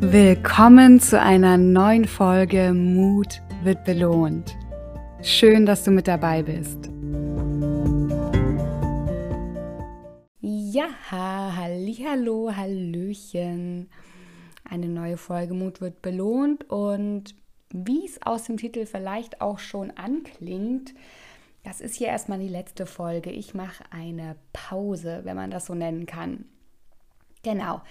Willkommen zu einer neuen Folge Mut wird belohnt. Schön, dass du mit dabei bist. Ja, hallo, hallöchen. Eine neue Folge Mut wird belohnt und wie es aus dem Titel vielleicht auch schon anklingt, das ist hier erstmal die letzte Folge. Ich mache eine Pause, wenn man das so nennen kann. Genau.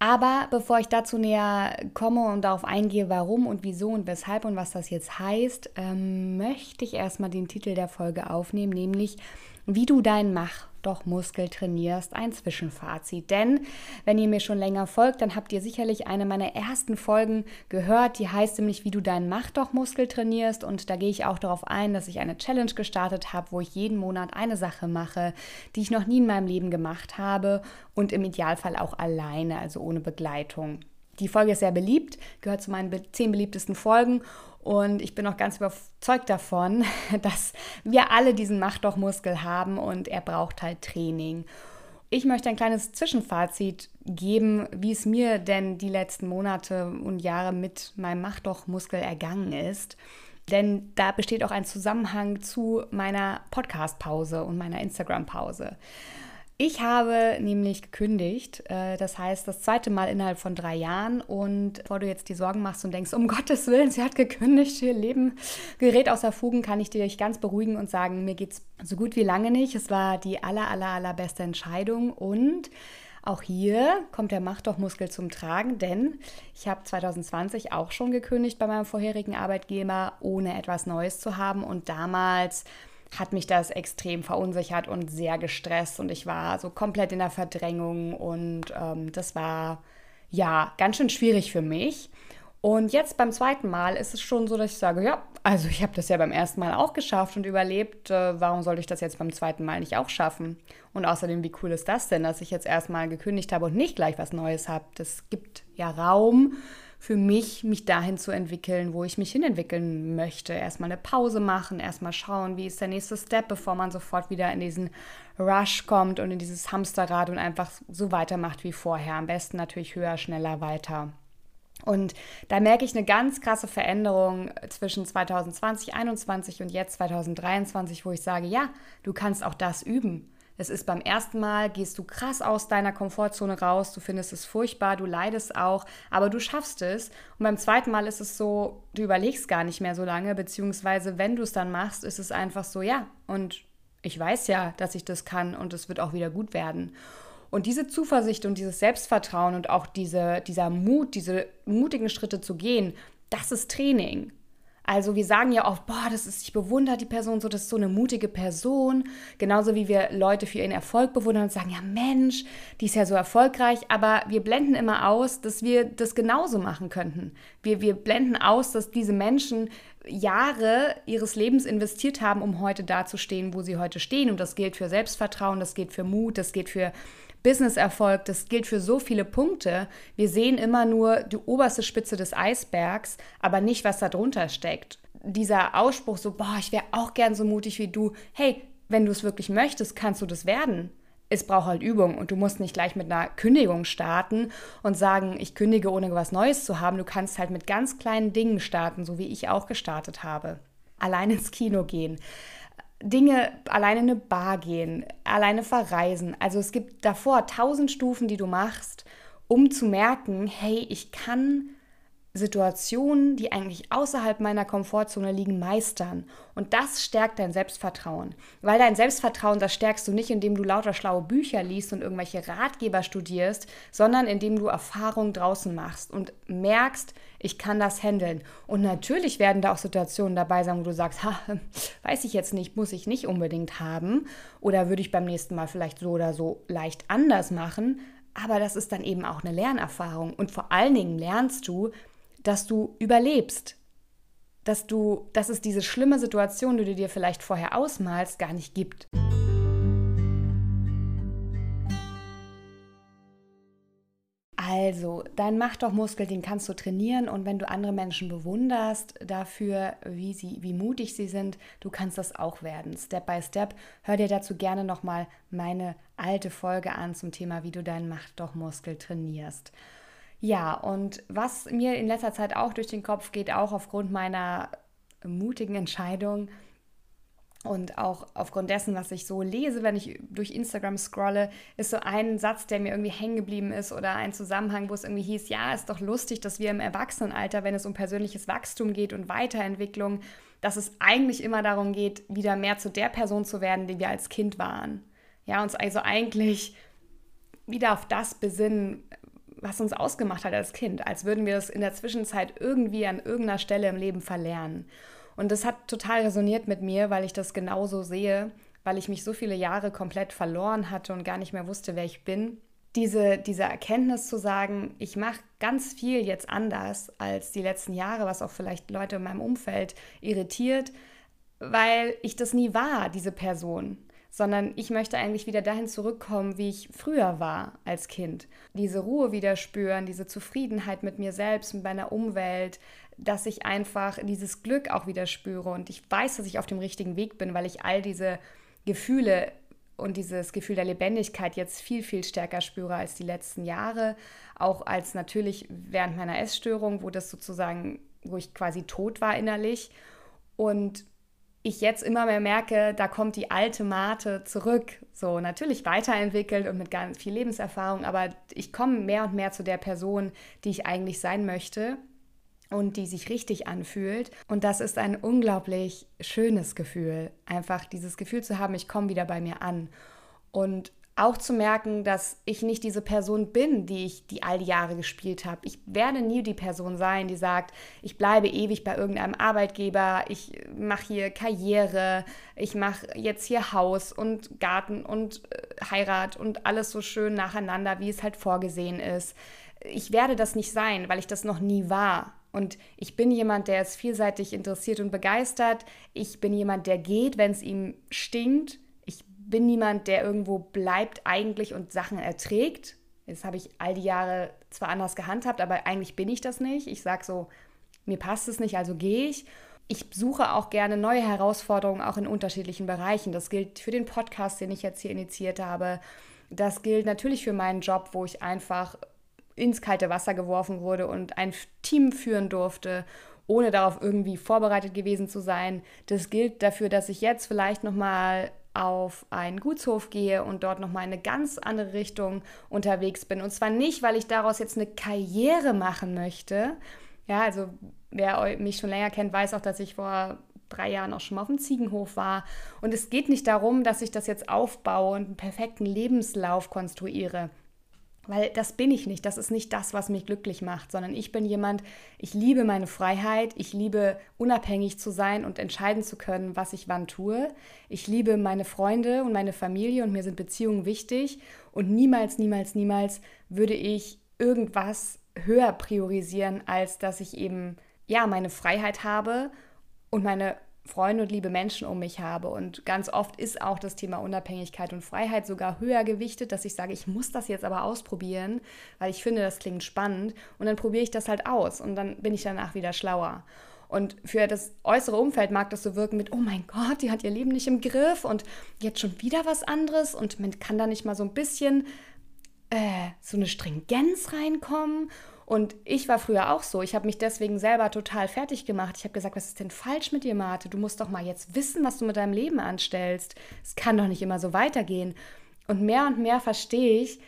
Aber bevor ich dazu näher komme und darauf eingehe, warum und wieso und weshalb und was das jetzt heißt, ähm, möchte ich erstmal den Titel der Folge aufnehmen, nämlich wie du deinen Mach doch Muskel trainierst, ein Zwischenfazit. Denn wenn ihr mir schon länger folgt, dann habt ihr sicherlich eine meiner ersten Folgen gehört, die heißt nämlich, wie du deinen Mach doch Muskel trainierst. Und da gehe ich auch darauf ein, dass ich eine Challenge gestartet habe, wo ich jeden Monat eine Sache mache, die ich noch nie in meinem Leben gemacht habe und im Idealfall auch alleine, also ohne Begleitung. Die Folge ist sehr beliebt, gehört zu meinen zehn beliebtesten Folgen und ich bin auch ganz überzeugt davon, dass wir alle diesen Macht-Doch-Muskel haben und er braucht halt Training. Ich möchte ein kleines Zwischenfazit geben, wie es mir denn die letzten Monate und Jahre mit meinem Macht-Doch-Muskel ergangen ist. Denn da besteht auch ein Zusammenhang zu meiner Podcast-Pause und meiner Instagram-Pause. Ich habe nämlich gekündigt, äh, das heißt das zweite Mal innerhalb von drei Jahren. Und bevor du jetzt die Sorgen machst und denkst, um Gottes Willen, sie hat gekündigt, ihr Leben gerät außer Fugen, kann ich dich ganz beruhigen und sagen, mir geht es so gut wie lange nicht. Es war die aller, aller, allerbeste Entscheidung und auch hier kommt der Mach doch Muskel zum Tragen, denn ich habe 2020 auch schon gekündigt bei meinem vorherigen Arbeitgeber, ohne etwas Neues zu haben. Und damals hat mich das extrem verunsichert und sehr gestresst und ich war so komplett in der Verdrängung und ähm, das war ja ganz schön schwierig für mich. Und jetzt beim zweiten Mal ist es schon so, dass ich sage, ja, also ich habe das ja beim ersten Mal auch geschafft und überlebt. Äh, warum sollte ich das jetzt beim zweiten Mal nicht auch schaffen? Und außerdem, wie cool ist das denn, dass ich jetzt erstmal gekündigt habe und nicht gleich was Neues habe? Das gibt ja Raum für mich, mich dahin zu entwickeln, wo ich mich hinentwickeln möchte. Erstmal eine Pause machen, erstmal schauen, wie ist der nächste Step, bevor man sofort wieder in diesen Rush kommt und in dieses Hamsterrad und einfach so weitermacht wie vorher. Am besten natürlich höher, schneller, weiter. Und da merke ich eine ganz krasse Veränderung zwischen 2020, 2021 und jetzt 2023, wo ich sage, ja, du kannst auch das üben. Es ist beim ersten Mal, gehst du krass aus deiner Komfortzone raus, du findest es furchtbar, du leidest auch, aber du schaffst es. Und beim zweiten Mal ist es so, du überlegst gar nicht mehr so lange, beziehungsweise wenn du es dann machst, ist es einfach so, ja, und ich weiß ja, dass ich das kann und es wird auch wieder gut werden. Und diese Zuversicht und dieses Selbstvertrauen und auch diese, dieser Mut, diese mutigen Schritte zu gehen, das ist Training. Also wir sagen ja oft, boah, das ist, ich bewundere die Person so, das ist so eine mutige Person. Genauso wie wir Leute für ihren Erfolg bewundern und sagen, ja Mensch, die ist ja so erfolgreich. Aber wir blenden immer aus, dass wir das genauso machen könnten. Wir, wir blenden aus, dass diese Menschen Jahre ihres Lebens investiert haben, um heute dazustehen, wo sie heute stehen. Und das gilt für Selbstvertrauen, das gilt für Mut, das gilt für Businesserfolg, das gilt für so viele Punkte. Wir sehen immer nur die oberste Spitze des Eisbergs, aber nicht, was da drunter steckt. Dieser Ausspruch so, boah, ich wäre auch gern so mutig wie du. Hey, wenn du es wirklich möchtest, kannst du das werden. Es braucht halt Übung und du musst nicht gleich mit einer Kündigung starten und sagen, ich kündige, ohne was Neues zu haben. Du kannst halt mit ganz kleinen Dingen starten, so wie ich auch gestartet habe. Allein ins Kino gehen, Dinge alleine in eine Bar gehen, alleine verreisen. Also es gibt davor tausend Stufen, die du machst, um zu merken, hey, ich kann Situationen, die eigentlich außerhalb meiner Komfortzone liegen, meistern. Und das stärkt dein Selbstvertrauen. Weil dein Selbstvertrauen, das stärkst du nicht, indem du lauter schlaue Bücher liest und irgendwelche Ratgeber studierst, sondern indem du Erfahrungen draußen machst und merkst, ich kann das handeln. Und natürlich werden da auch Situationen dabei sein, wo du sagst, ha, weiß ich jetzt nicht, muss ich nicht unbedingt haben. Oder würde ich beim nächsten Mal vielleicht so oder so leicht anders machen. Aber das ist dann eben auch eine Lernerfahrung. Und vor allen Dingen lernst du, dass du überlebst. Dass du, dass es diese schlimme Situation, die du dir vielleicht vorher ausmalst, gar nicht gibt. Also, dein Mach doch Muskel, den kannst du trainieren und wenn du andere Menschen bewunderst dafür, wie sie, wie mutig sie sind, du kannst das auch werden. Step by Step. Hör dir dazu gerne nochmal meine alte Folge an zum Thema, wie du deinen Mach doch Muskel trainierst. Ja, und was mir in letzter Zeit auch durch den Kopf geht, auch aufgrund meiner mutigen Entscheidung, und auch aufgrund dessen, was ich so lese, wenn ich durch Instagram scrolle, ist so ein Satz, der mir irgendwie hängen geblieben ist oder ein Zusammenhang, wo es irgendwie hieß, ja, ist doch lustig, dass wir im Erwachsenenalter, wenn es um persönliches Wachstum geht und Weiterentwicklung, dass es eigentlich immer darum geht, wieder mehr zu der Person zu werden, die wir als Kind waren. Ja, uns also eigentlich wieder auf das besinnen, was uns ausgemacht hat als Kind, als würden wir das in der Zwischenzeit irgendwie an irgendeiner Stelle im Leben verlernen. Und das hat total resoniert mit mir, weil ich das genauso sehe, weil ich mich so viele Jahre komplett verloren hatte und gar nicht mehr wusste, wer ich bin. Diese, diese Erkenntnis zu sagen, ich mache ganz viel jetzt anders als die letzten Jahre, was auch vielleicht Leute in meinem Umfeld irritiert, weil ich das nie war, diese Person sondern ich möchte eigentlich wieder dahin zurückkommen, wie ich früher war als Kind. Diese Ruhe wieder spüren, diese Zufriedenheit mit mir selbst, mit meiner Umwelt, dass ich einfach dieses Glück auch wieder spüre und ich weiß, dass ich auf dem richtigen Weg bin, weil ich all diese Gefühle und dieses Gefühl der Lebendigkeit jetzt viel, viel stärker spüre als die letzten Jahre, auch als natürlich während meiner Essstörung, wo das sozusagen, wo ich quasi tot war innerlich und ich jetzt immer mehr merke, da kommt die alte Mate zurück. So natürlich weiterentwickelt und mit ganz viel Lebenserfahrung, aber ich komme mehr und mehr zu der Person, die ich eigentlich sein möchte und die sich richtig anfühlt. Und das ist ein unglaublich schönes Gefühl, einfach dieses Gefühl zu haben, ich komme wieder bei mir an. Und auch zu merken, dass ich nicht diese Person bin, die ich die all die Jahre gespielt habe. Ich werde nie die Person sein, die sagt, ich bleibe ewig bei irgendeinem Arbeitgeber, ich mache hier Karriere, ich mache jetzt hier Haus und Garten und äh, Heirat und alles so schön nacheinander, wie es halt vorgesehen ist. Ich werde das nicht sein, weil ich das noch nie war. Und ich bin jemand, der ist vielseitig interessiert und begeistert. Ich bin jemand, der geht, wenn es ihm stinkt. Bin niemand, der irgendwo bleibt eigentlich und Sachen erträgt. Das habe ich all die Jahre zwar anders gehandhabt, aber eigentlich bin ich das nicht. Ich sage so, mir passt es nicht, also gehe ich. Ich suche auch gerne neue Herausforderungen, auch in unterschiedlichen Bereichen. Das gilt für den Podcast, den ich jetzt hier initiiert habe. Das gilt natürlich für meinen Job, wo ich einfach ins kalte Wasser geworfen wurde und ein Team führen durfte, ohne darauf irgendwie vorbereitet gewesen zu sein. Das gilt dafür, dass ich jetzt vielleicht noch mal auf einen Gutshof gehe und dort noch mal in eine ganz andere Richtung unterwegs bin. Und zwar nicht, weil ich daraus jetzt eine Karriere machen möchte. Ja, also wer mich schon länger kennt, weiß auch, dass ich vor drei Jahren auch schon mal auf dem Ziegenhof war. Und es geht nicht darum, dass ich das jetzt aufbaue und einen perfekten Lebenslauf konstruiere. Weil das bin ich nicht, das ist nicht das, was mich glücklich macht, sondern ich bin jemand, ich liebe meine Freiheit, ich liebe unabhängig zu sein und entscheiden zu können, was ich wann tue. Ich liebe meine Freunde und meine Familie und mir sind Beziehungen wichtig und niemals, niemals, niemals würde ich irgendwas höher priorisieren, als dass ich eben ja meine Freiheit habe und meine Freunde und liebe Menschen um mich habe. Und ganz oft ist auch das Thema Unabhängigkeit und Freiheit sogar höher gewichtet, dass ich sage, ich muss das jetzt aber ausprobieren, weil ich finde, das klingt spannend. Und dann probiere ich das halt aus und dann bin ich danach wieder schlauer. Und für das äußere Umfeld mag das so wirken mit, oh mein Gott, die hat ihr Leben nicht im Griff und jetzt schon wieder was anderes und man kann da nicht mal so ein bisschen äh, so eine Stringenz reinkommen und ich war früher auch so. Ich habe mich deswegen selber total fertig gemacht. Ich habe gesagt, was ist denn falsch mit dir, Marte? Du musst doch mal jetzt wissen, was du mit deinem Leben anstellst. Es kann doch nicht immer so weitergehen. Und mehr und mehr verstehe ich,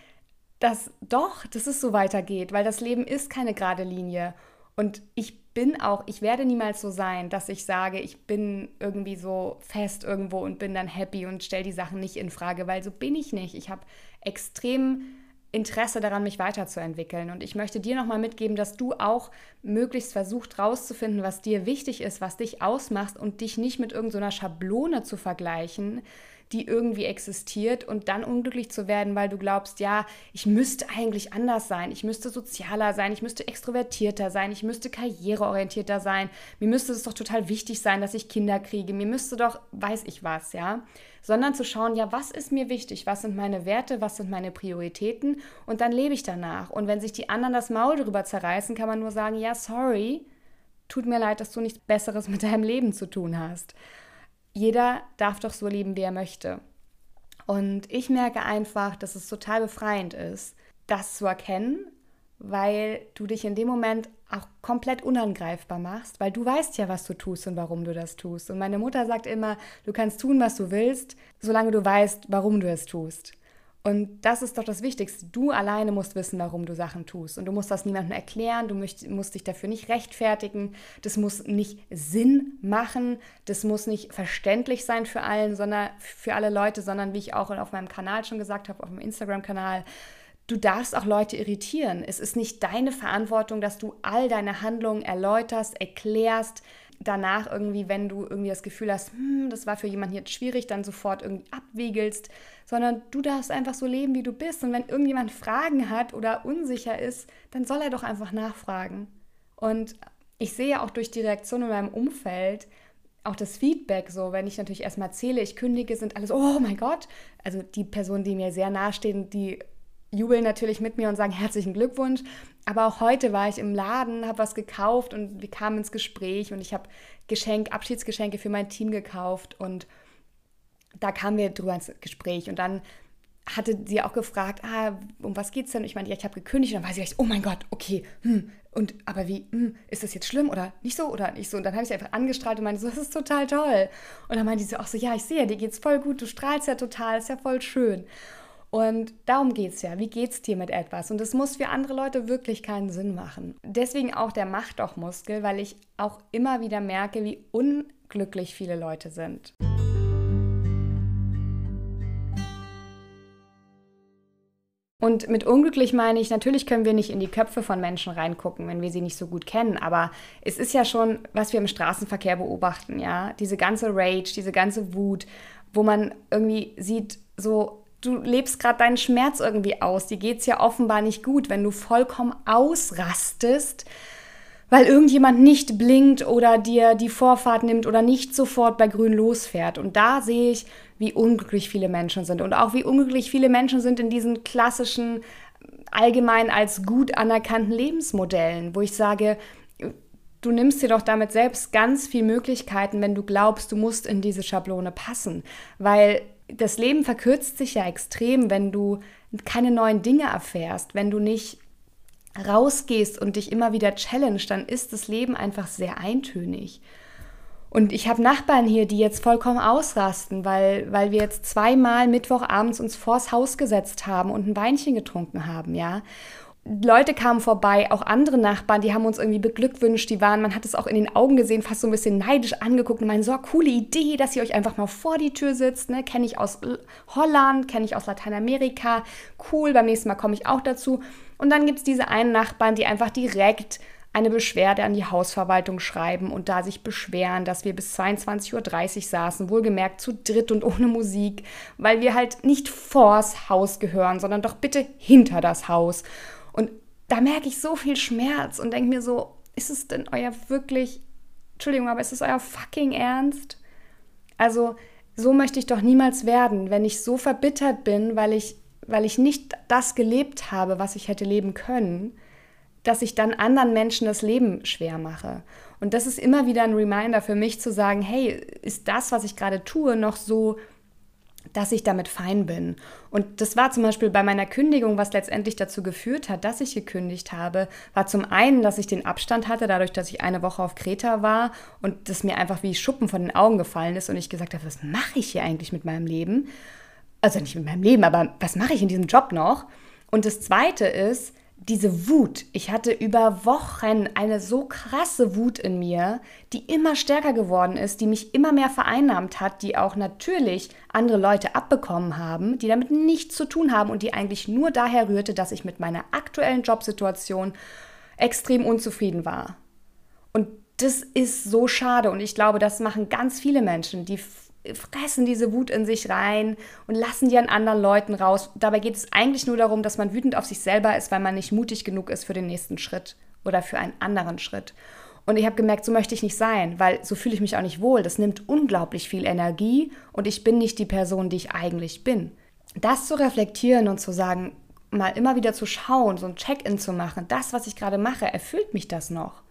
dass doch, dass es so weitergeht, weil das Leben ist keine gerade Linie. Und ich bin auch, ich werde niemals so sein, dass ich sage, ich bin irgendwie so fest irgendwo und bin dann happy und stelle die Sachen nicht in Frage, weil so bin ich nicht. Ich habe extrem Interesse daran, mich weiterzuentwickeln. Und ich möchte dir nochmal mitgeben, dass du auch möglichst versucht rauszufinden, was dir wichtig ist, was dich ausmacht und dich nicht mit irgendeiner so Schablone zu vergleichen, die irgendwie existiert und dann unglücklich zu werden, weil du glaubst, ja, ich müsste eigentlich anders sein, ich müsste sozialer sein, ich müsste extrovertierter sein, ich müsste karriereorientierter sein, mir müsste es doch total wichtig sein, dass ich Kinder kriege, mir müsste doch, weiß ich was, ja, sondern zu schauen, ja, was ist mir wichtig, was sind meine Werte, was sind meine Prioritäten und dann lebe ich danach. Und wenn sich die anderen das Maul darüber zerreißen, kann man nur sagen, ja, sorry, tut mir leid, dass du nichts Besseres mit deinem Leben zu tun hast jeder darf doch so leben, wie er möchte. Und ich merke einfach, dass es total befreiend ist, das zu erkennen weil du dich in dem Moment auch komplett unangreifbar machst, weil du weißt ja, was du tust und warum du das tust. Und meine Mutter sagt immer, du kannst tun, was du willst, solange du weißt, warum du es tust. Und das ist doch das Wichtigste. Du alleine musst wissen, warum du Sachen tust. Und du musst das niemandem erklären, du musst dich dafür nicht rechtfertigen. Das muss nicht Sinn machen, das muss nicht verständlich sein für allen, sondern für alle Leute, sondern wie ich auch auf meinem Kanal schon gesagt habe, auf meinem Instagram-Kanal, du darfst auch Leute irritieren. Es ist nicht deine Verantwortung, dass du all deine Handlungen erläuterst, erklärst, danach irgendwie, wenn du irgendwie das Gefühl hast, hm, das war für jemanden jetzt schwierig, dann sofort irgendwie abwiegelst, sondern du darfst einfach so leben, wie du bist. Und wenn irgendjemand Fragen hat oder unsicher ist, dann soll er doch einfach nachfragen. Und ich sehe auch durch die Reaktion in meinem Umfeld, auch das Feedback so, wenn ich natürlich erstmal erzähle, ich kündige, sind alles, oh mein Gott. Also die Personen, die mir sehr nahestehen, die jubeln natürlich mit mir und sagen herzlichen Glückwunsch. Aber auch heute war ich im Laden, habe was gekauft und wir kamen ins Gespräch und ich habe Geschenk, Abschiedsgeschenke für mein Team gekauft und da kamen wir drüber ins Gespräch und dann hatte sie auch gefragt, ah, um was geht's denn? Ich meine, ja, ich habe gekündigt und dann war sie gleich, oh mein Gott, okay, hm, und aber wie, hm, ist das jetzt schlimm oder nicht so oder nicht so? Und dann habe ich sie einfach angestrahlt und meinte so, das ist total toll. Und dann meinte sie auch so, ja, ich sehe, dir geht's voll gut, du strahlst ja total, ist ja voll schön. Und darum geht es ja. Wie geht es dir mit etwas? Und es muss für andere Leute wirklich keinen Sinn machen. Deswegen auch der Macht doch Muskel, weil ich auch immer wieder merke, wie unglücklich viele Leute sind. Und mit unglücklich meine ich, natürlich können wir nicht in die Köpfe von Menschen reingucken, wenn wir sie nicht so gut kennen, aber es ist ja schon, was wir im Straßenverkehr beobachten, ja, diese ganze Rage, diese ganze Wut, wo man irgendwie sieht, so du lebst gerade deinen Schmerz irgendwie aus. Dir geht es ja offenbar nicht gut, wenn du vollkommen ausrastest, weil irgendjemand nicht blinkt oder dir die Vorfahrt nimmt oder nicht sofort bei Grün losfährt. Und da sehe ich, wie unglücklich viele Menschen sind und auch wie unglücklich viele Menschen sind in diesen klassischen, allgemein als gut anerkannten Lebensmodellen, wo ich sage, du nimmst dir doch damit selbst ganz viele Möglichkeiten, wenn du glaubst, du musst in diese Schablone passen, weil das Leben verkürzt sich ja extrem, wenn du keine neuen Dinge erfährst, wenn du nicht rausgehst und dich immer wieder challenge, dann ist das Leben einfach sehr eintönig. Und ich habe Nachbarn hier, die jetzt vollkommen ausrasten, weil, weil wir jetzt zweimal Mittwochabends uns vors Haus gesetzt haben und ein Weinchen getrunken haben, ja. Leute kamen vorbei, auch andere Nachbarn, die haben uns irgendwie beglückwünscht, die waren, man hat es auch in den Augen gesehen, fast so ein bisschen neidisch angeguckt und meinen, so coole Idee, dass ihr euch einfach mal vor die Tür sitzt, ne? kenne ich aus Holland, kenne ich aus Lateinamerika, cool, beim nächsten Mal komme ich auch dazu. Und dann gibt es diese einen Nachbarn, die einfach direkt eine Beschwerde an die Hausverwaltung schreiben und da sich beschweren, dass wir bis 22.30 Uhr saßen, wohlgemerkt zu dritt und ohne Musik, weil wir halt nicht vors Haus gehören, sondern doch bitte hinter das Haus. Da merke ich so viel Schmerz und denke mir so, ist es denn euer wirklich, Entschuldigung, aber ist es euer fucking Ernst? Also, so möchte ich doch niemals werden, wenn ich so verbittert bin, weil ich, weil ich nicht das gelebt habe, was ich hätte leben können, dass ich dann anderen Menschen das Leben schwer mache. Und das ist immer wieder ein Reminder für mich zu sagen, hey, ist das, was ich gerade tue, noch so dass ich damit fein bin. Und das war zum Beispiel bei meiner Kündigung, was letztendlich dazu geführt hat, dass ich gekündigt habe, war zum einen, dass ich den Abstand hatte, dadurch, dass ich eine Woche auf Kreta war und das mir einfach wie Schuppen von den Augen gefallen ist und ich gesagt habe, was mache ich hier eigentlich mit meinem Leben? Also nicht mit meinem Leben, aber was mache ich in diesem Job noch? Und das Zweite ist, diese Wut, ich hatte über Wochen eine so krasse Wut in mir, die immer stärker geworden ist, die mich immer mehr vereinnahmt hat, die auch natürlich andere Leute abbekommen haben, die damit nichts zu tun haben und die eigentlich nur daher rührte, dass ich mit meiner aktuellen Jobsituation extrem unzufrieden war. Und das ist so schade und ich glaube, das machen ganz viele Menschen, die fressen diese Wut in sich rein und lassen die an anderen Leuten raus. Dabei geht es eigentlich nur darum, dass man wütend auf sich selber ist, weil man nicht mutig genug ist für den nächsten Schritt oder für einen anderen Schritt. Und ich habe gemerkt, so möchte ich nicht sein, weil so fühle ich mich auch nicht wohl. Das nimmt unglaublich viel Energie und ich bin nicht die Person, die ich eigentlich bin. Das zu reflektieren und zu sagen, mal immer wieder zu schauen, so ein Check-in zu machen, das, was ich gerade mache, erfüllt mich das noch?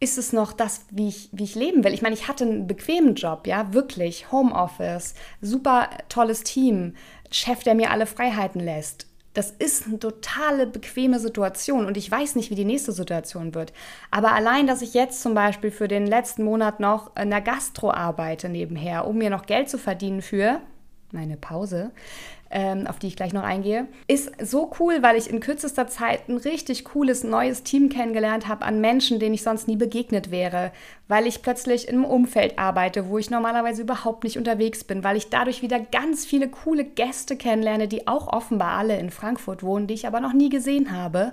Ist es noch das, wie ich, wie ich leben will? Ich meine, ich hatte einen bequemen Job, ja, wirklich. Homeoffice, super tolles Team, Chef, der mir alle Freiheiten lässt. Das ist eine totale bequeme Situation und ich weiß nicht, wie die nächste Situation wird. Aber allein, dass ich jetzt zum Beispiel für den letzten Monat noch in der Gastro arbeite nebenher, um mir noch Geld zu verdienen für meine Pause, ähm, auf die ich gleich noch eingehe, ist so cool, weil ich in kürzester Zeit ein richtig cooles neues Team kennengelernt habe an Menschen, denen ich sonst nie begegnet wäre, weil ich plötzlich in einem Umfeld arbeite, wo ich normalerweise überhaupt nicht unterwegs bin, weil ich dadurch wieder ganz viele coole Gäste kennenlerne, die auch offenbar alle in Frankfurt wohnen, die ich aber noch nie gesehen habe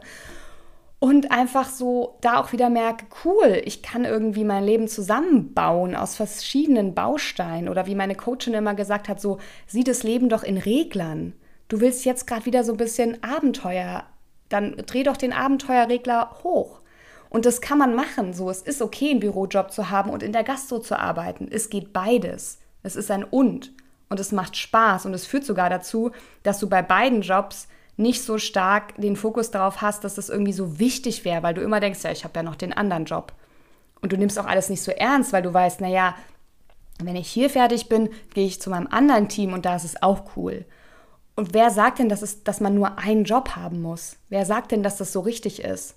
und einfach so da auch wieder merke, cool, ich kann irgendwie mein Leben zusammenbauen aus verschiedenen Bausteinen oder wie meine Coachin immer gesagt hat, so sieh das Leben doch in Reglern. Du willst jetzt gerade wieder so ein bisschen Abenteuer, dann dreh doch den Abenteuerregler hoch. Und das kann man machen, so es ist okay, einen Bürojob zu haben und in der Gastro zu arbeiten. Es geht beides. Es ist ein und und es macht Spaß und es führt sogar dazu, dass du bei beiden Jobs nicht so stark den Fokus darauf hast, dass das irgendwie so wichtig wäre, weil du immer denkst, ja, ich habe ja noch den anderen Job. Und du nimmst auch alles nicht so ernst, weil du weißt, naja, wenn ich hier fertig bin, gehe ich zu meinem anderen Team und da ist es auch cool. Und wer sagt denn, dass, es, dass man nur einen Job haben muss? Wer sagt denn, dass das so richtig ist?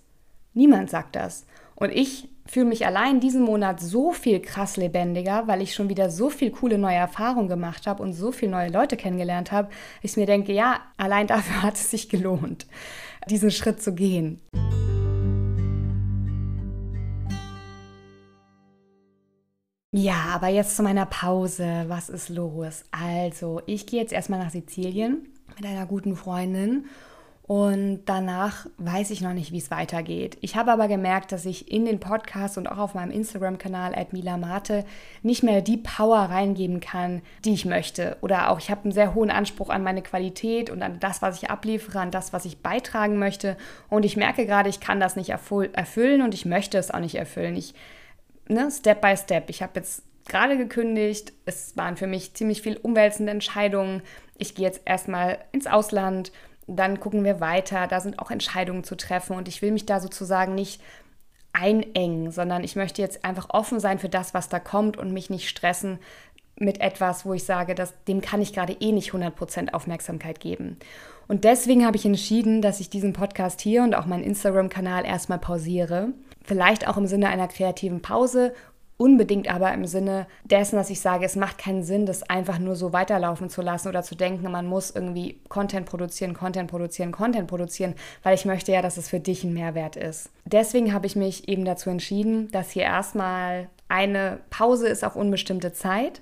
Niemand sagt das. Und ich fühle mich allein diesen Monat so viel krass lebendiger, weil ich schon wieder so viel coole neue Erfahrungen gemacht habe und so viele neue Leute kennengelernt habe, ich mir denke, ja, allein dafür hat es sich gelohnt, diesen Schritt zu gehen. Ja, aber jetzt zu meiner Pause. Was ist los? Also, ich gehe jetzt erstmal nach Sizilien mit einer guten Freundin und danach weiß ich noch nicht, wie es weitergeht. Ich habe aber gemerkt, dass ich in den Podcast und auch auf meinem Instagram-Kanal @milamate nicht mehr die Power reingeben kann, die ich möchte. Oder auch ich habe einen sehr hohen Anspruch an meine Qualität und an das, was ich abliefere, an das, was ich beitragen möchte. Und ich merke gerade, ich kann das nicht erfüllen und ich möchte es auch nicht erfüllen. Ich, ne, Step by Step. Ich habe jetzt gerade gekündigt. Es waren für mich ziemlich viel umwälzende Entscheidungen. Ich gehe jetzt erstmal ins Ausland dann gucken wir weiter. Da sind auch Entscheidungen zu treffen und ich will mich da sozusagen nicht einengen, sondern ich möchte jetzt einfach offen sein für das, was da kommt und mich nicht stressen mit etwas, wo ich sage, dass, dem kann ich gerade eh nicht 100% Aufmerksamkeit geben. Und deswegen habe ich entschieden, dass ich diesen Podcast hier und auch meinen Instagram-Kanal erstmal pausiere. Vielleicht auch im Sinne einer kreativen Pause unbedingt aber im Sinne dessen, dass ich sage, es macht keinen Sinn, das einfach nur so weiterlaufen zu lassen oder zu denken, man muss irgendwie Content produzieren, Content produzieren, Content produzieren, weil ich möchte ja, dass es für dich ein Mehrwert ist. Deswegen habe ich mich eben dazu entschieden, dass hier erstmal eine Pause ist auf unbestimmte Zeit,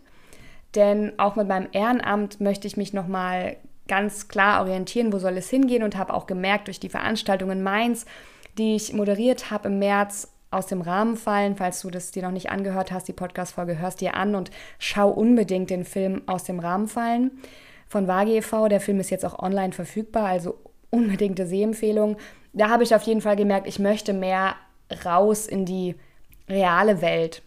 denn auch mit meinem Ehrenamt möchte ich mich nochmal ganz klar orientieren, wo soll es hingehen und habe auch gemerkt durch die Veranstaltung in Mainz, die ich moderiert habe im März, aus dem Rahmen fallen. Falls du das dir noch nicht angehört hast, die Podcast-Folge hörst dir an und schau unbedingt den Film aus dem Rahmen fallen von Wage e.V. Der Film ist jetzt auch online verfügbar, also unbedingte Sehempfehlung. Da habe ich auf jeden Fall gemerkt, ich möchte mehr raus in die reale Welt.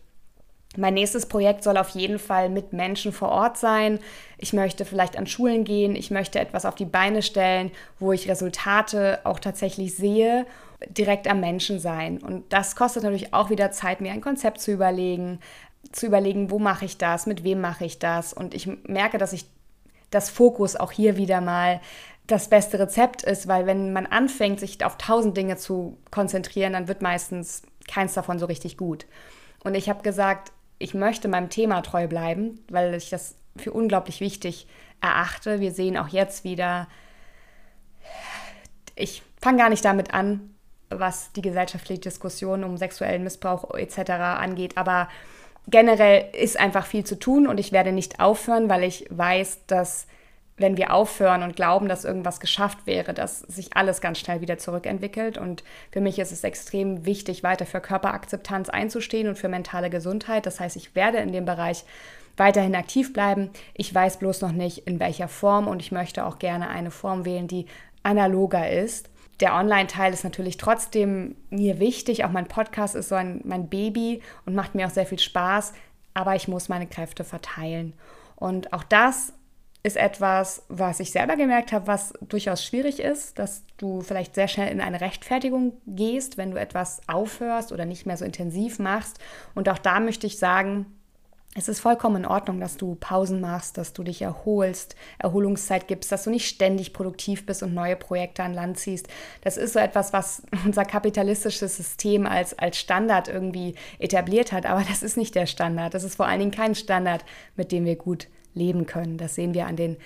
Mein nächstes Projekt soll auf jeden Fall mit Menschen vor Ort sein. Ich möchte vielleicht an Schulen gehen. Ich möchte etwas auf die Beine stellen, wo ich Resultate auch tatsächlich sehe direkt am Menschen sein. Und das kostet natürlich auch wieder Zeit, mir ein Konzept zu überlegen, zu überlegen, wo mache ich das, mit wem mache ich das. Und ich merke, dass ich das Fokus auch hier wieder mal das beste Rezept ist, weil wenn man anfängt, sich auf tausend Dinge zu konzentrieren, dann wird meistens keins davon so richtig gut. Und ich habe gesagt, ich möchte meinem Thema treu bleiben, weil ich das für unglaublich wichtig erachte. Wir sehen auch jetzt wieder, ich fange gar nicht damit an, was die gesellschaftliche Diskussion um sexuellen Missbrauch etc. angeht. Aber generell ist einfach viel zu tun und ich werde nicht aufhören, weil ich weiß, dass wenn wir aufhören und glauben, dass irgendwas geschafft wäre, dass sich alles ganz schnell wieder zurückentwickelt. Und für mich ist es extrem wichtig, weiter für Körperakzeptanz einzustehen und für mentale Gesundheit. Das heißt, ich werde in dem Bereich weiterhin aktiv bleiben. Ich weiß bloß noch nicht, in welcher Form und ich möchte auch gerne eine Form wählen, die analoger ist der Online-Teil ist natürlich trotzdem mir wichtig. Auch mein Podcast ist so ein, mein Baby und macht mir auch sehr viel Spaß. Aber ich muss meine Kräfte verteilen. Und auch das ist etwas, was ich selber gemerkt habe, was durchaus schwierig ist, dass du vielleicht sehr schnell in eine Rechtfertigung gehst, wenn du etwas aufhörst oder nicht mehr so intensiv machst. Und auch da möchte ich sagen, Es ist vollkommen in Ordnung, dass du Pausen machst, dass du dich erholst, Erholungszeit gibst, dass du nicht ständig produktiv bist und neue Projekte an Land ziehst. Das ist so etwas, was unser kapitalistisches System als, als Standard irgendwie etabliert hat. Aber das ist nicht der Standard. Das ist vor allen Dingen kein Standard, mit dem wir gut leben können. Das sehen wir an den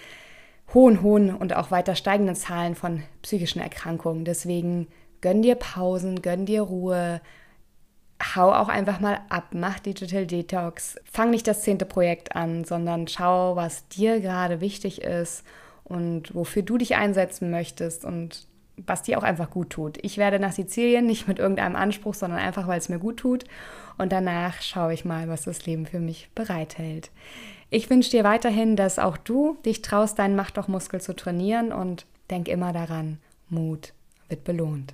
hohen, hohen und auch weiter steigenden Zahlen von psychischen Erkrankungen. Deswegen gönn dir Pausen, gönn dir Ruhe hau auch einfach mal ab, mach Digital Detox. Fang nicht das zehnte Projekt an, sondern schau, was dir gerade wichtig ist und wofür du dich einsetzen möchtest und was dir auch einfach gut tut. Ich werde nach Sizilien nicht mit irgendeinem Anspruch, sondern einfach, weil es mir gut tut. Und danach schaue ich mal, was das Leben für mich bereithält. Ich wünsche dir weiterhin, dass auch du dich traust, deinen Macht doch Muskel zu trainieren und denk immer daran, Mut wird belohnt.